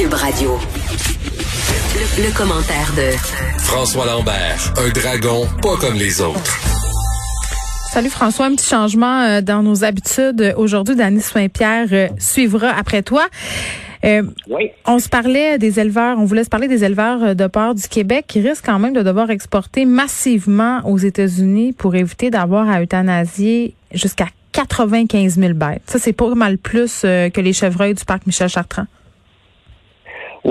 Cube Radio. Le, le commentaire de François Lambert, un dragon pas comme les autres. Salut François, un petit changement euh, dans nos habitudes. Aujourd'hui, Dany Saint-Pierre euh, suivra après toi. Euh, Oui. on se parlait des éleveurs, on voulait se parler des éleveurs de porc du Québec qui risquent quand même de devoir exporter massivement aux États-Unis pour éviter d'avoir à euthanasier jusqu'à 95 000 bêtes. Ça, c'est pas mal plus que les chevreuils du parc Michel Chartrand.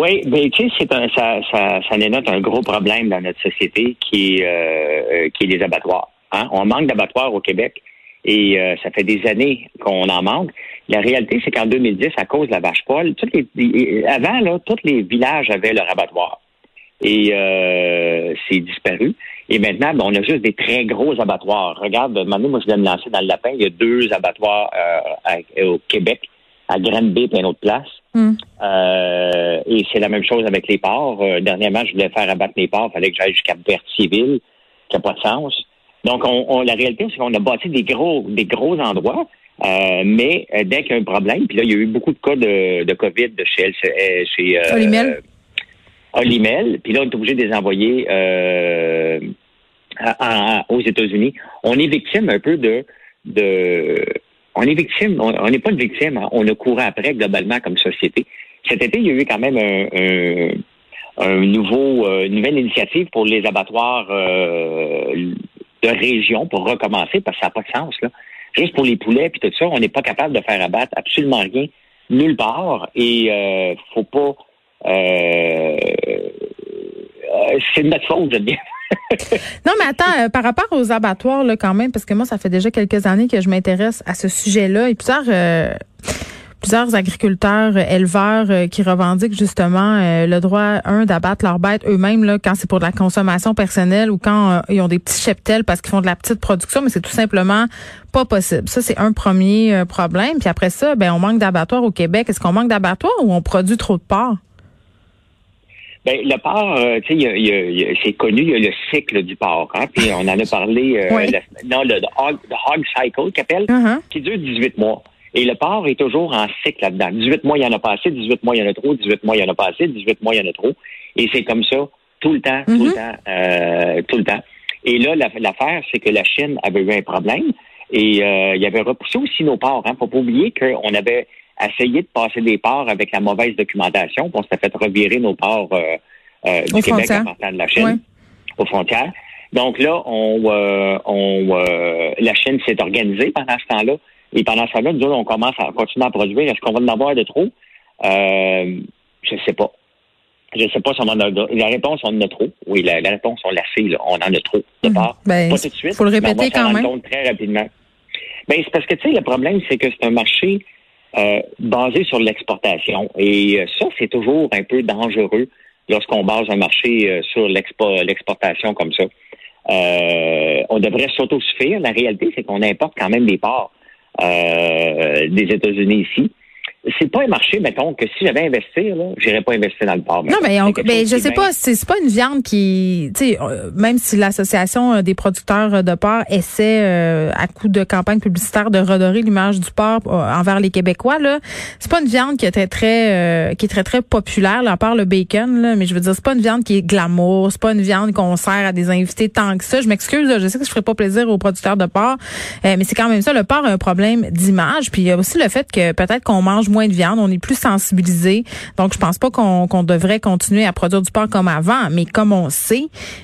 Oui, ben tu sais, c'est un, ça, ça, ça dénote un gros problème dans notre société qui est, euh, qui est les abattoirs. Hein? On manque d'abattoirs au Québec et euh, ça fait des années qu'on en manque. La réalité, c'est qu'en 2010, à cause de la vache poêle, toutes les, avant là, tous les villages avaient leur abattoir et euh, c'est disparu. Et maintenant, ben, on a juste des très gros abattoirs. Regarde, maintenant, moi, je viens me lancer dans le lapin. Il y a deux abattoirs euh, à- au Québec, à Granby et à une autre place. Hmm. Euh, et c'est la même chose avec les ports. Euh, dernièrement, je voulais faire abattre mes ports. Il fallait que j'aille jusqu'à Berthierville, qui n'a pas de sens. Donc, on, on- la réalité, c'est qu'on a bâti des gros, des gros endroits, euh, mais dès qu'il y a un problème, puis là, il y a eu beaucoup de cas de, de COVID de chez, chez euh, Olimel. Olimel, puis là, on est obligé de les envoyer à- à- aux États-Unis. On est victime un peu de, de on est victime, on n'est pas une victime, hein. on a couru après globalement comme société. Cet été, il y a eu quand même un, un, un nouveau, euh, une nouvelle initiative pour les abattoirs euh, de région pour recommencer parce que ça n'a pas de sens là. Juste pour les poulets puis tout ça, on n'est pas capable de faire abattre absolument rien nulle part et euh, faut pas. Euh, euh, c'est de notre faute, je veux dire. Non, mais attends, euh, par rapport aux abattoirs, là, quand même, parce que moi, ça fait déjà quelques années que je m'intéresse à ce sujet-là et plusieurs, euh, plusieurs agriculteurs, euh, éleveurs euh, qui revendiquent justement euh, le droit, un, d'abattre leurs bêtes eux-mêmes là, quand c'est pour de la consommation personnelle ou quand ils ont des petits cheptels parce qu'ils font de la petite production, mais c'est tout simplement pas possible. Ça, c'est un premier problème. Puis après ça, ben, on manque d'abattoirs au Québec. Est-ce qu'on manque d'abattoirs ou on produit trop de porc? Ben, le porc, euh, tu sais, il y a- il y a- il y a- c'est connu, il y a le cycle du porc. Hein, puis on en a parlé, euh, Oui. la- non, le, le hog, le hog cycle qu'il appelle, Uh-huh. qui dure 18 mois. Et le porc est toujours en cycle là-dedans. 18 mois, il y en a pas assez, 18 mois, il y en a trop, 18 mois, il y en a pas assez, 18 mois, il y en a trop. Et c'est comme ça tout le temps, tout le temps, euh, tout le temps. Et là, la- l'affaire, c'est que la Chine avait eu un problème et euh, il avait repoussé aussi nos porcs. Hein. Faut pas oublier qu'on avait essayé de passer des porcs avec la mauvaise documentation, on s'était fait revirer nos porcs euh, euh, du Aux Québec frontières. en partant de la Chine Ouais. aux frontières. Donc là, on, euh, on euh, la Chine s'est organisée pendant ce temps-là. Et pendant ce temps-là, nous autres, on commence à continuer à produire. Est-ce qu'on va en avoir de trop? Euh, je sais pas. Je sais pas si on en a. La réponse, on en a trop. Oui, la, la réponse, on l'a fait. Là. On en a trop de Mhm. part. Ben, pas tout de suite. faut le mais on répéter va quand même. compte très rapidement. Ben, c'est parce que, tu sais, le problème, c'est que c'est un marché euh, basé sur l'exportation. Et euh, ça, c'est toujours un peu dangereux lorsqu'on base un marché euh, sur l'expo- l'exportation comme ça. Euh, on devrait s'autosuffire. La réalité, c'est qu'on importe quand même des parts euh, des États-Unis ici. C'est pas un marché, mettons, que si j'avais investi, là, j'irais pas investir dans le porc. Non, mais, on, ben, je sais pas, c'est pas une viande qui, tu sais, euh, même si l'association euh, des producteurs euh, de porc essaie euh, à coup de campagne publicitaire de redorer l'image du porc envers les Québécois là, c'est pas une viande qui est très très euh, qui est très très populaire, là, à part le bacon là, mais je veux dire c'est pas une viande qui est glamour, c'est pas une viande qu'on sert à des invités tant que ça. Je m'excuse, je sais que je ferai pas plaisir aux producteurs de porc, euh, mais c'est quand même ça, le porc a un problème d'image, puis il y a aussi le fait que peut-être qu'on mange moins de viande, on est plus sensibilisé. Donc je pense pas qu'on devrait continuer à produire du porc comme avant, mais comme on sait,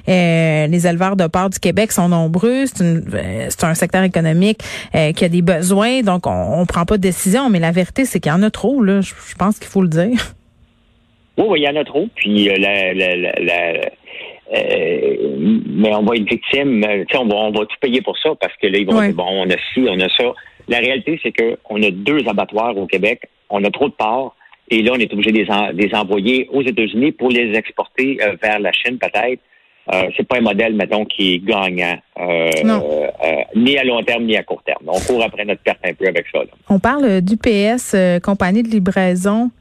euh, les éleveurs de porc du Québec sont nombreux, c'est euh, un secteur économique euh, qui a des besoins, donc on, on prend pas de décision, mais la vérité c'est qu'il y en a trop là, je, je pense qu'il faut le dire. Oui, oui, il y en a trop. Puis euh, la, la, la, la- euh, mais on va être victime. on va, on va tout payer pour ça parce que là, ils vont Ouais. dire bon, on a ci, on a ça. La réalité, c'est que on a deux abattoirs au Québec, on a trop de porcs, et là, on est obligé de les, en- de les envoyer aux États-Unis pour les exporter euh, vers la Chine, peut-être. Euh, c'est pas un modèle, mettons, qui est gagnant, euh, euh, ni à long terme ni à court terme. On court après notre perte un peu avec ça. là. On parle d'UPS, euh, compagnie de livraison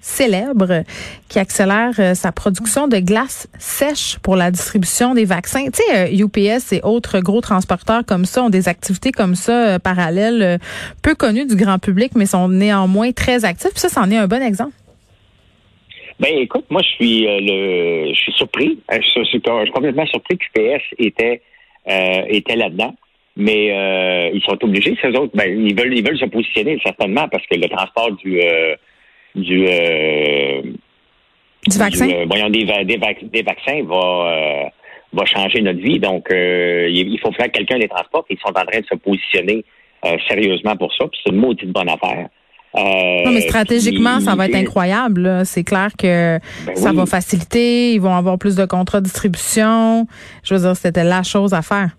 célèbre qui accélère euh, sa production de glace sèche pour la distribution des vaccins. Tu sais, euh, UPS et autres gros transporteurs comme ça ont des activités comme ça euh, parallèles, euh, peu connues du grand public, mais sont néanmoins très actifs. Puis ça, c'en est un bon exemple. Ben écoute, moi je suis surpris. Je suis, complètement surpris que PS était était là-dedans. Mais ils sont obligés, ces autres, ben, ils veulent ils veulent se positionner certainement parce que le transport du du du vaccin? Euh, voyons, des, des, vaccins va, euh, va changer notre vie. Donc, euh, il faut faire que quelqu'un les transporte. Ils sont en train de se positionner sérieusement pour ça. Puis c'est une maudite bonne affaire. non, mais stratégiquement, ça va être incroyable. C'est clair que ben ça va faciliter. Ils vont avoir plus de contrats de distribution. Je veux dire, c'était la chose à faire.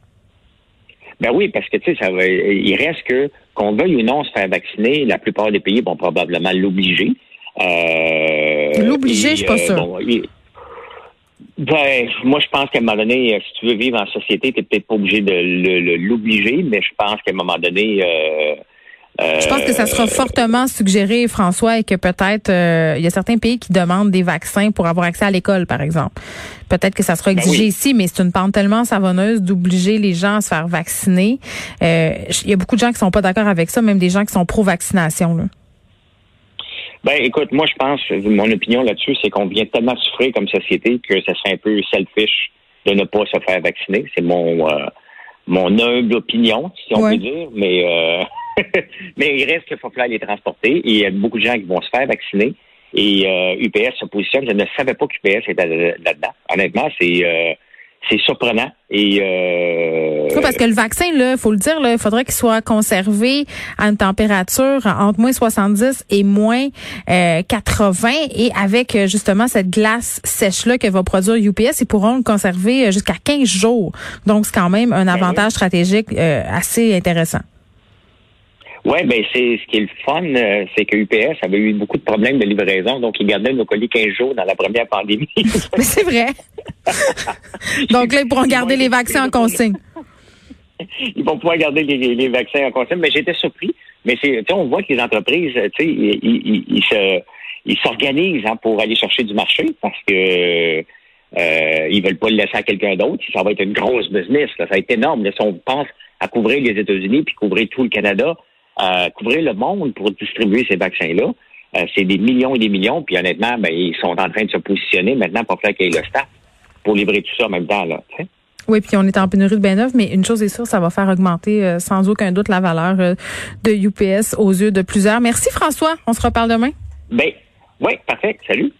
Ben oui, parce que tu sais, ça va, il reste que qu'on veuille ou non se faire vacciner, la plupart des pays vont probablement l'obliger. Euh, L'obliger, je suis pas euh, ben, moi, je pense qu'à un moment donné, euh, si tu veux vivre en société, tu n'es peut-être pas obligé de l'obliger, mais je pense qu'à un moment donné, je pense que ça sera fortement suggéré, François, et que peut-être il y a certains pays qui demandent des vaccins pour avoir accès à l'école, par exemple. Peut-être que ça sera ben exigé ici, mais c'est une pente tellement savonneuse d'obliger les gens à se faire vacciner. Il y a beaucoup de gens qui sont pas d'accord avec ça, même des gens qui sont pro-vaccination. Ben, écoute, moi, je pense, mon opinion là-dessus, c'est qu'on vient tellement souffrir comme société que ça serait un peu selfish de ne pas se faire vacciner. C'est mon euh, mon humble opinion, si on peut dire. Mais euh, mais il reste qu'il faut falloir les transporter. Et il y a beaucoup de gens qui vont se faire vacciner. Et UPS euh, se positionne. Je ne savais pas qu'UPS était là-dedans. Honnêtement, c'est c'est surprenant. Et euh, parce que le vaccin, là, faut le dire, là, il faudrait qu'il soit conservé à une température entre moins 70 et moins 80. Et avec euh, justement cette glace sèche-là que va produire UPS, ils pourront le conserver euh, jusqu'à 15 jours. Donc, c'est quand même un ben avantage stratégique assez intéressant. Oui, ben c'est ce qui est le fun, euh, c'est que UPS avait eu beaucoup de problèmes de livraison, donc ils gardaient nos colis 15 jours dans la première pandémie. Mais c'est vrai. donc là, ils pourront garder les vaccins en consigne. Ils vont pouvoir garder les, vaccins en consigne, mais j'étais surpris. Mais c'est, on voit que les entreprises, tu sais, ils, ils, se, ils s'organisent hein, pour aller chercher du marché parce que euh, ils veulent pas le laisser à quelqu'un d'autre. Ça va être une grosse business. Ça va être énorme. si on pense à couvrir les États-Unis puis couvrir tout le Canada, couvrir le monde pour distribuer ces vaccins-là. Euh, c'est des millions et des millions, puis honnêtement, ben, ils sont en train de se positionner maintenant pour faire qu'il y ait le staff pour livrer tout ça en même temps. Là, Oui, puis on est en pénurie de bain mais une chose est sûre, ça va faire augmenter euh, sans aucun doute la valeur euh, de UPS aux yeux de plusieurs. Merci François, on se reparle demain. Ben, oui, parfait. Salut.